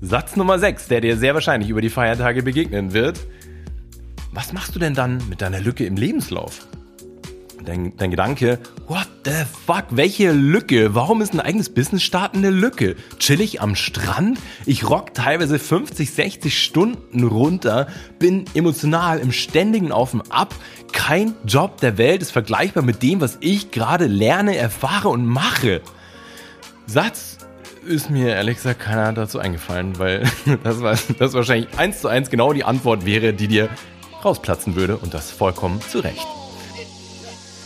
Satz Nummer 6, der dir sehr wahrscheinlich über die Feiertage begegnen wird. Was machst du denn dann mit deiner Lücke im Lebenslauf? Dein, dein Gedanke, what the fuck, welche Lücke? Warum ist ein eigenes Business starten eine Lücke? Chillig am Strand? Ich rock teilweise 50, 60 Stunden runter, bin emotional im ständigen Auf und Ab. Kein Job der Welt ist vergleichbar mit dem, was ich gerade lerne, erfahre und mache. Satz ist mir ehrlich gesagt keiner dazu eingefallen, weil das, war, das wahrscheinlich eins zu eins genau die Antwort wäre, die dir rausplatzen würde und das vollkommen zu Recht.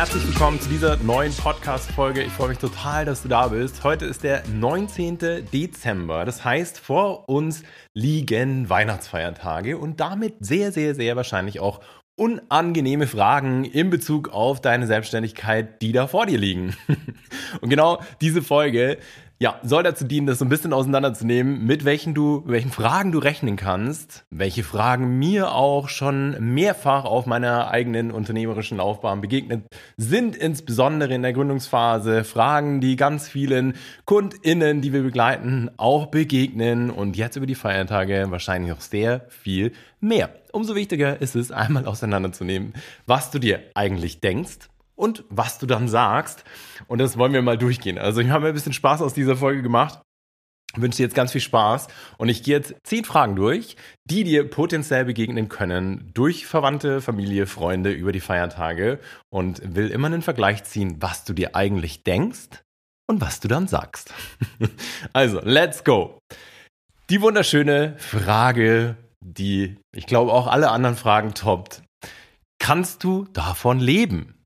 Herzlich willkommen zu dieser neuen Podcast-Folge. Ich freue mich total, dass du da bist. Heute ist der 19. Dezember. Das heißt, vor uns liegen Weihnachtsfeiertage und damit sehr, sehr, sehr wahrscheinlich auch unangenehme Fragen in Bezug auf deine Selbstständigkeit, die da vor dir liegen. Und genau diese Folge ja, soll dazu dienen, das so ein bisschen auseinanderzunehmen, mit welchen du, welchen Fragen du rechnen kannst, welche Fragen mir auch schon mehrfach auf meiner eigenen unternehmerischen Laufbahn begegnet sind, insbesondere in der Gründungsphase, Fragen, die ganz vielen KundInnen, die wir begleiten, auch begegnen. Und jetzt über die Feiertage wahrscheinlich noch sehr viel mehr. Umso wichtiger ist es, einmal auseinanderzunehmen, was du dir eigentlich denkst, und was du dann sagst. Und das wollen wir mal durchgehen. Also ich habe mir ein bisschen Spaß aus dieser Folge gemacht. Ich wünsche dir jetzt ganz viel Spaß und ich gehe jetzt zehn Fragen durch, die dir potenziell begegnen können durch Verwandte, Familie, Freunde über die Feiertage und will immer einen Vergleich ziehen, was du dir eigentlich denkst und was du dann sagst. also, let's go. Die wunderschöne Frage, die ich glaube auch alle anderen Fragen toppt. Kannst du davon leben?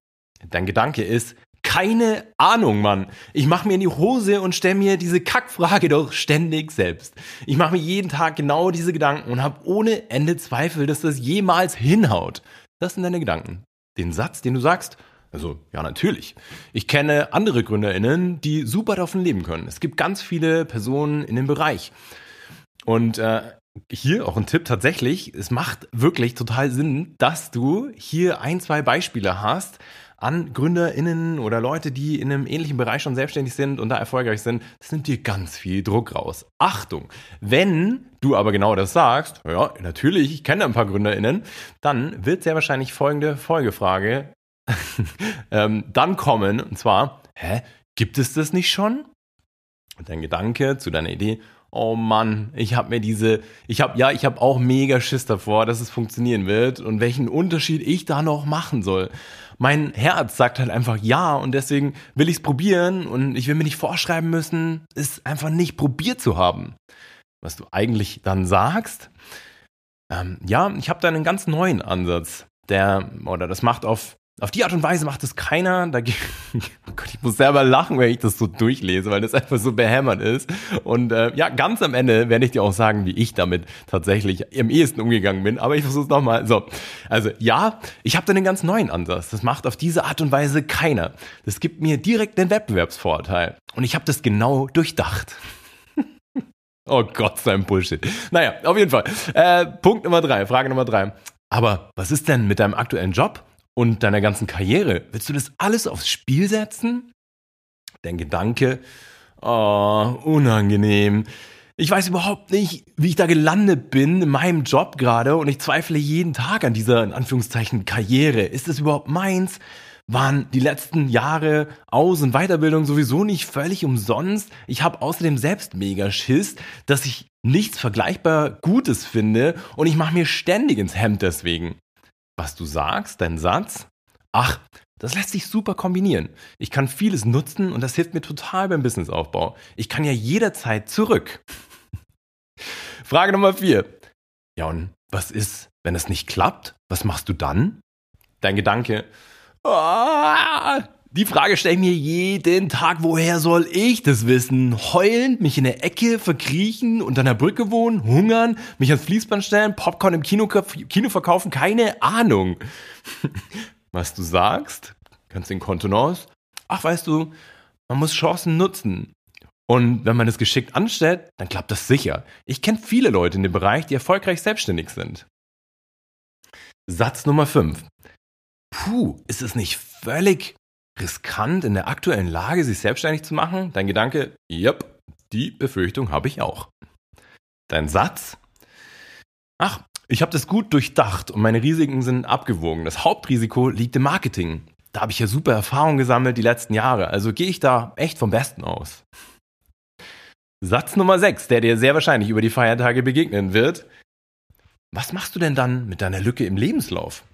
Dein Gedanke ist, keine Ahnung, Mann. Ich mache mir in die Hose und stelle mir diese Kackfrage doch ständig selbst. Ich mache mir jeden Tag genau diese Gedanken und habe ohne Ende Zweifel, dass das jemals hinhaut. Das sind deine Gedanken. Den Satz, den du sagst, also ja, natürlich. Ich kenne andere GründerInnen, die super davon leben können. Es gibt ganz viele Personen in dem Bereich. Und äh, hier auch ein Tipp tatsächlich, es macht wirklich total Sinn, dass du hier ein, zwei Beispiele hast, an GründerInnen oder Leute, die in einem ähnlichen Bereich schon selbstständig sind und da erfolgreich sind, das nimmt dir ganz viel Druck raus. Achtung, wenn du aber genau das sagst, ja, natürlich, ich kenne ein paar GründerInnen, dann wird sehr wahrscheinlich folgende Folgefrage ähm, dann kommen, und zwar, hä, gibt es das nicht schon? Und dein Gedanke zu deiner Idee, oh Mann, ich habe mir diese, ich habe ja, ich habe auch mega Schiss davor, dass es funktionieren wird und welchen Unterschied ich da noch machen soll. Mein Herz sagt halt einfach ja und deswegen will ich es probieren und ich will mir nicht vorschreiben müssen, es einfach nicht probiert zu haben. Was du eigentlich dann sagst, ähm, ja, ich habe da einen ganz neuen Ansatz, der oder das macht auf auf die Art und Weise macht es keiner. Da, oh Gott, ich muss selber lachen, wenn ich das so durchlese, weil das einfach so behämmert ist. Und äh, ja, ganz am Ende werde ich dir auch sagen, wie ich damit tatsächlich im ehesten umgegangen bin. Aber ich versuche es nochmal. So, also ja, ich habe da einen ganz neuen Ansatz. Das macht auf diese Art und Weise keiner. Das gibt mir direkt den Wettbewerbsvorteil. Und ich habe das genau durchdacht. oh Gott, so ein Bullshit. Naja, auf jeden Fall. Äh, Punkt Nummer drei, Frage Nummer drei. Aber was ist denn mit deinem aktuellen Job? Und deiner ganzen Karriere. Willst du das alles aufs Spiel setzen? Dein Gedanke, oh, unangenehm. Ich weiß überhaupt nicht, wie ich da gelandet bin in meinem Job gerade und ich zweifle jeden Tag an dieser, in Anführungszeichen, Karriere. Ist das überhaupt meins? Waren die letzten Jahre Aus- und Weiterbildung sowieso nicht völlig umsonst? Ich habe außerdem selbst mega Schiss, dass ich nichts vergleichbar Gutes finde und ich mache mir ständig ins Hemd deswegen was du sagst, dein Satz, ach, das lässt sich super kombinieren. Ich kann vieles nutzen und das hilft mir total beim Businessaufbau. Ich kann ja jederzeit zurück. Frage Nummer vier. Ja, und was ist, wenn es nicht klappt? Was machst du dann? Dein Gedanke, oh, Die Frage stelle ich mir jeden Tag, woher soll ich das wissen? Heulend, mich in der Ecke verkriechen, unter einer Brücke wohnen, hungern, mich ans Fließband stellen, Popcorn im Kino, Kino verkaufen? Keine Ahnung. Was du sagst? Kannst den Kontenance? Ach, weißt du, man muss Chancen nutzen. Und wenn man es geschickt anstellt, dann klappt das sicher. Ich kenne viele Leute in dem Bereich, die erfolgreich selbstständig sind. Satz Nummer 5. Puh, ist es nicht völlig riskant in der aktuellen Lage, sich selbstständig zu machen? Dein Gedanke, yep, die Befürchtung habe ich auch. Dein Satz, ach, ich habe das gut durchdacht und meine Risiken sind abgewogen. Das Hauptrisiko liegt im Marketing. Da habe ich ja super Erfahrung gesammelt die letzten Jahre, also gehe ich da echt vom Besten aus. Satz Nummer 6, der dir sehr wahrscheinlich über die Feiertage begegnen wird. Was machst du denn dann mit deiner Lücke im Lebenslauf?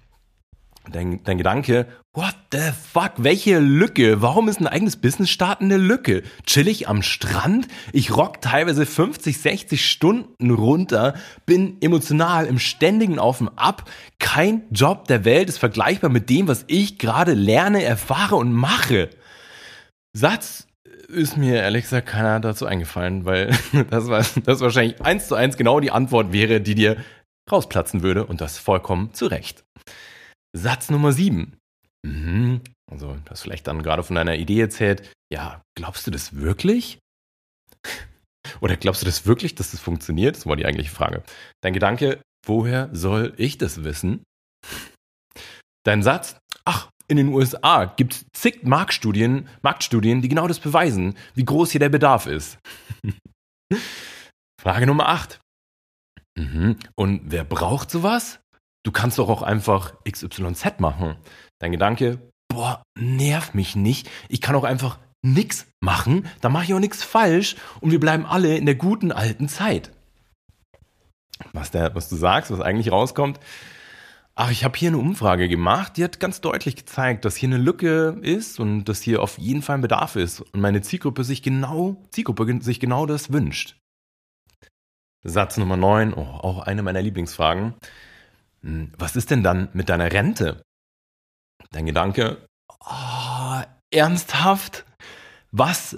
Dein, dein Gedanke, what the fuck, welche Lücke? Warum ist ein eigenes Business starten eine Lücke? Chillig am Strand? Ich rock teilweise 50, 60 Stunden runter, bin emotional im ständigen Auf und Ab. Kein Job der Welt ist vergleichbar mit dem, was ich gerade lerne, erfahre und mache. Satz ist mir ehrlich gesagt keiner dazu eingefallen, weil das, war, das wahrscheinlich eins zu eins genau die Antwort wäre, die dir rausplatzen würde und das vollkommen zu Recht. Satz Nummer sieben. Mhm. Also, du hast vielleicht dann gerade von deiner Idee erzählt. Ja, glaubst du das wirklich? Oder glaubst du das wirklich, dass das funktioniert? Das war die eigentliche Frage. Dein Gedanke, woher soll ich das wissen? Dein Satz, ach, in den USA gibt es zig Marktstudien, Marktstudien, die genau das beweisen, wie groß hier der Bedarf ist. Frage Nummer 8. Mhm. Und wer braucht sowas? Du kannst doch auch einfach XYZ machen. Dein Gedanke, boah, nerv mich nicht. Ich kann auch einfach nix machen, da mache ich auch nichts falsch und wir bleiben alle in der guten alten Zeit. Was, der, was du sagst, was eigentlich rauskommt, ach, ich habe hier eine Umfrage gemacht, die hat ganz deutlich gezeigt, dass hier eine Lücke ist und dass hier auf jeden Fall ein Bedarf ist und meine Zielgruppe sich genau, Zielgruppe sich genau das wünscht. Satz Nummer 9, oh, auch eine meiner Lieblingsfragen. Hm, was ist denn dann mit deiner Rente? Dein Gedanke, oh, ernsthaft? Was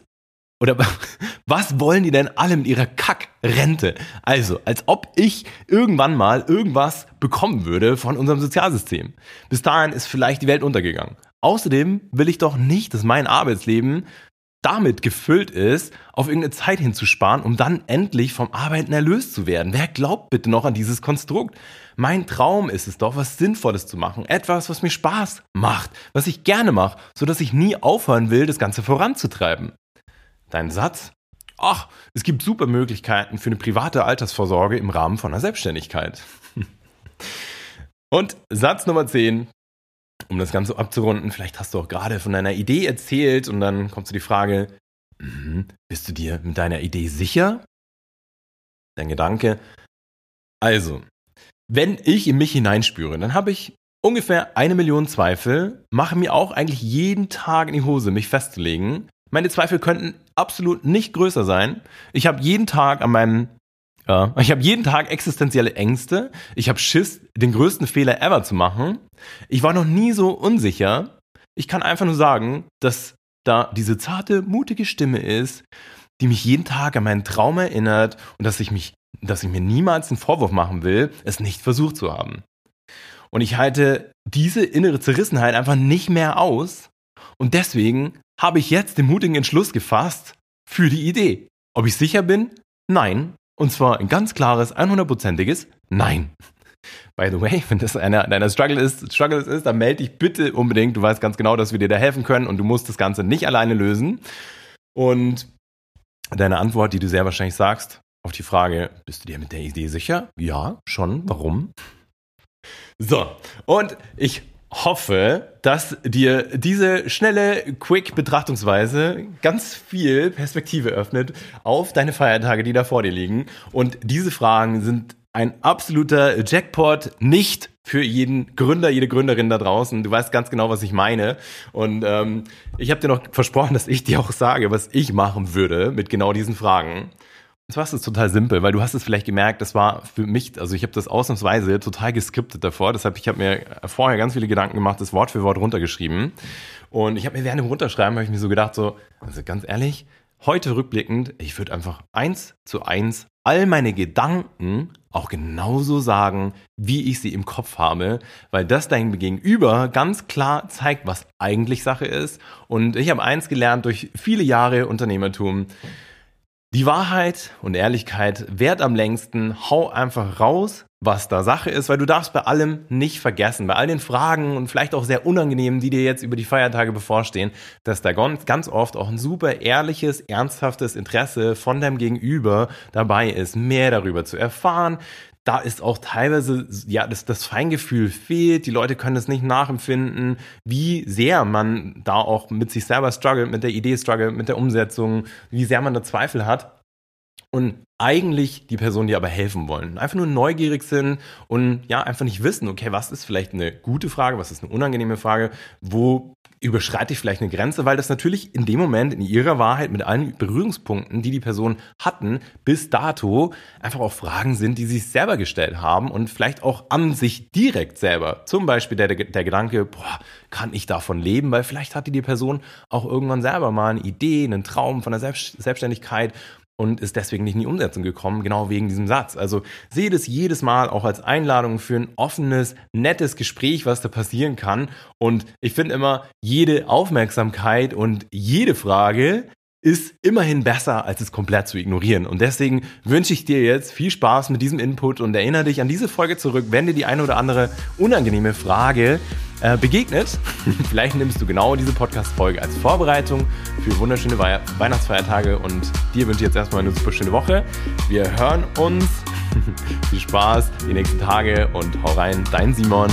oder was wollen die denn alle mit ihrer Kackrente? Also, als ob ich irgendwann mal irgendwas bekommen würde von unserem Sozialsystem. Bis dahin ist vielleicht die Welt untergegangen. Außerdem will ich doch nicht, dass mein Arbeitsleben damit gefüllt ist, auf irgendeine Zeit hinzusparen, um dann endlich vom Arbeiten erlöst zu werden. Wer glaubt bitte noch an dieses Konstrukt? Mein Traum ist es doch, was Sinnvolles zu machen. Etwas, was mir Spaß macht, was ich gerne mache, sodass ich nie aufhören will, das Ganze voranzutreiben. Dein Satz? Ach, es gibt super Möglichkeiten für eine private Altersvorsorge im Rahmen von einer Selbstständigkeit. Und Satz Nummer 10, um das Ganze abzurunden, vielleicht hast du auch gerade von deiner Idee erzählt und dann kommt zu die Frage, mhm, bist du dir mit deiner Idee sicher? Dein Gedanke, also, wenn ich in mich hineinspüre, dann habe ich ungefähr eine Million Zweifel, mache mir auch eigentlich jeden Tag in die Hose, mich festzulegen. Meine Zweifel könnten absolut nicht größer sein. Ich habe jeden Tag an meinem ja, ich habe jeden Tag existenzielle Ängste. Ich habe Schiss, den größten Fehler ever zu machen. Ich war noch nie so unsicher. Ich kann einfach nur sagen, dass da diese zarte, mutige Stimme ist, die mich jeden Tag an meinen Traum erinnert und dass ich mich dass ich mir niemals einen Vorwurf machen will, es nicht versucht zu haben. Und ich halte diese innere Zerrissenheit einfach nicht mehr aus. Und deswegen habe ich jetzt den mutigen Entschluss gefasst für die Idee. Ob ich sicher bin? Nein. Und zwar ein ganz klares, 100%iges Nein. By the way, wenn das einer deiner Struggle ist, Struggles ist, dann melde dich bitte unbedingt. Du weißt ganz genau, dass wir dir da helfen können und du musst das Ganze nicht alleine lösen. Und deine Antwort, die du sehr wahrscheinlich sagst, auf die Frage, bist du dir mit der Idee sicher? Ja, schon. Warum? So, und ich hoffe, dass dir diese schnelle, quick Betrachtungsweise ganz viel Perspektive öffnet auf deine Feiertage, die da vor dir liegen. Und diese Fragen sind ein absoluter Jackpot, nicht für jeden Gründer, jede Gründerin da draußen. Du weißt ganz genau, was ich meine. Und ähm, ich habe dir noch versprochen, dass ich dir auch sage, was ich machen würde mit genau diesen Fragen. Zwar ist es total simpel, weil du hast es vielleicht gemerkt, das war für mich, also ich habe das ausnahmsweise total geskriptet davor. Deshalb, ich habe mir vorher ganz viele Gedanken gemacht, das Wort für Wort runtergeschrieben. Und ich habe mir während dem Runterschreiben, habe ich mir so gedacht, so, also ganz ehrlich, heute rückblickend, ich würde einfach eins zu eins all meine Gedanken auch genauso sagen, wie ich sie im Kopf habe, weil das dein Gegenüber ganz klar zeigt, was eigentlich Sache ist. Und ich habe eins gelernt durch viele Jahre Unternehmertum. Die Wahrheit und Ehrlichkeit währt am längsten. Hau einfach raus, was da Sache ist, weil du darfst bei allem nicht vergessen, bei all den Fragen und vielleicht auch sehr unangenehmen, die dir jetzt über die Feiertage bevorstehen, dass da ganz oft auch ein super ehrliches, ernsthaftes Interesse von deinem Gegenüber dabei ist, mehr darüber zu erfahren, da ist auch teilweise, ja, das, das Feingefühl fehlt. Die Leute können es nicht nachempfinden, wie sehr man da auch mit sich selber struggelt, mit der Idee struggelt, mit der Umsetzung, wie sehr man da Zweifel hat. Und eigentlich die Personen, die aber helfen wollen, einfach nur neugierig sind und ja, einfach nicht wissen, okay, was ist vielleicht eine gute Frage, was ist eine unangenehme Frage, wo überschreite ich vielleicht eine Grenze, weil das natürlich in dem Moment in ihrer Wahrheit mit allen Berührungspunkten, die die Personen hatten, bis dato einfach auch Fragen sind, die sie sich selber gestellt haben und vielleicht auch an sich direkt selber. Zum Beispiel der, der Gedanke, boah, kann ich davon leben? Weil vielleicht hatte die Person auch irgendwann selber mal eine Idee, einen Traum von der Selbstständigkeit und ist deswegen nicht in die Umsetzung gekommen, genau wegen diesem Satz. Also sehe das jedes Mal auch als Einladung für ein offenes, nettes Gespräch, was da passieren kann. Und ich finde immer, jede Aufmerksamkeit und jede Frage ist immerhin besser, als es komplett zu ignorieren. Und deswegen wünsche ich dir jetzt viel Spaß mit diesem Input und erinnere dich an diese Folge zurück, wenn dir die eine oder andere unangenehme Frage äh, begegnet. Vielleicht nimmst du genau diese Podcast-Folge als Vorbereitung für wunderschöne Wei Weihnachtsfeiertage und dir wünsche ich jetzt erstmal eine super schöne Woche. Wir hören uns. viel Spaß die nächsten Tage und hau rein, dein Simon.